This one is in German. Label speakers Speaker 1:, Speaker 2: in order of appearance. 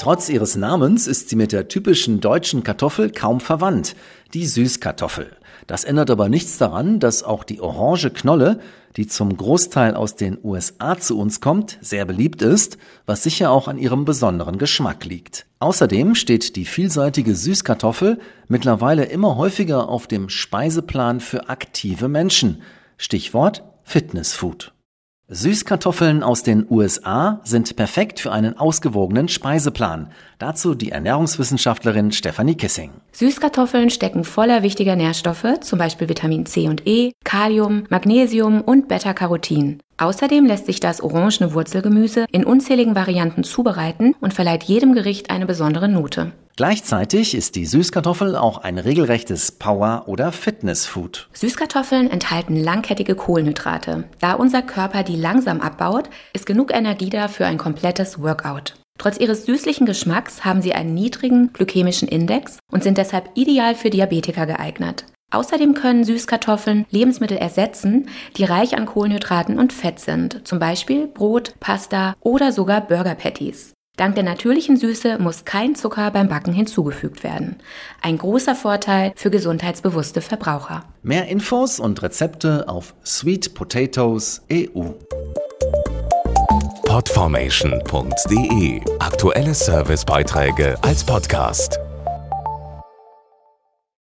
Speaker 1: Trotz ihres Namens ist sie mit der typischen deutschen Kartoffel kaum verwandt, die Süßkartoffel. Das ändert aber nichts daran, dass auch die orange Knolle, die zum Großteil aus den USA zu uns kommt, sehr beliebt ist, was sicher auch an ihrem besonderen Geschmack liegt. Außerdem steht die vielseitige Süßkartoffel mittlerweile immer häufiger auf dem Speiseplan für aktive Menschen. Stichwort Fitnessfood. Süßkartoffeln aus den USA sind perfekt für einen ausgewogenen Speiseplan. Dazu die Ernährungswissenschaftlerin Stefanie Kissing.
Speaker 2: Süßkartoffeln stecken voller wichtiger Nährstoffe, zum Beispiel Vitamin C und E, Kalium, Magnesium und Beta-Carotin. Außerdem lässt sich das orangene Wurzelgemüse in unzähligen Varianten zubereiten und verleiht jedem Gericht eine besondere Note.
Speaker 1: Gleichzeitig ist die Süßkartoffel auch ein regelrechtes Power- oder Fitnessfood.
Speaker 2: Süßkartoffeln enthalten langkettige Kohlenhydrate. Da unser Körper die langsam abbaut, ist genug Energie da für ein komplettes Workout. Trotz ihres süßlichen Geschmacks haben sie einen niedrigen glykämischen Index und sind deshalb ideal für Diabetiker geeignet. Außerdem können Süßkartoffeln Lebensmittel ersetzen, die reich an Kohlenhydraten und Fett sind, zum Beispiel Brot, Pasta oder sogar Burger Patties. Dank der natürlichen Süße muss kein Zucker beim Backen hinzugefügt werden. Ein großer Vorteil für gesundheitsbewusste Verbraucher.
Speaker 1: Mehr Infos und Rezepte auf Sweet Potatoes EU.
Speaker 3: Podformation.de Aktuelle Servicebeiträge als Podcast.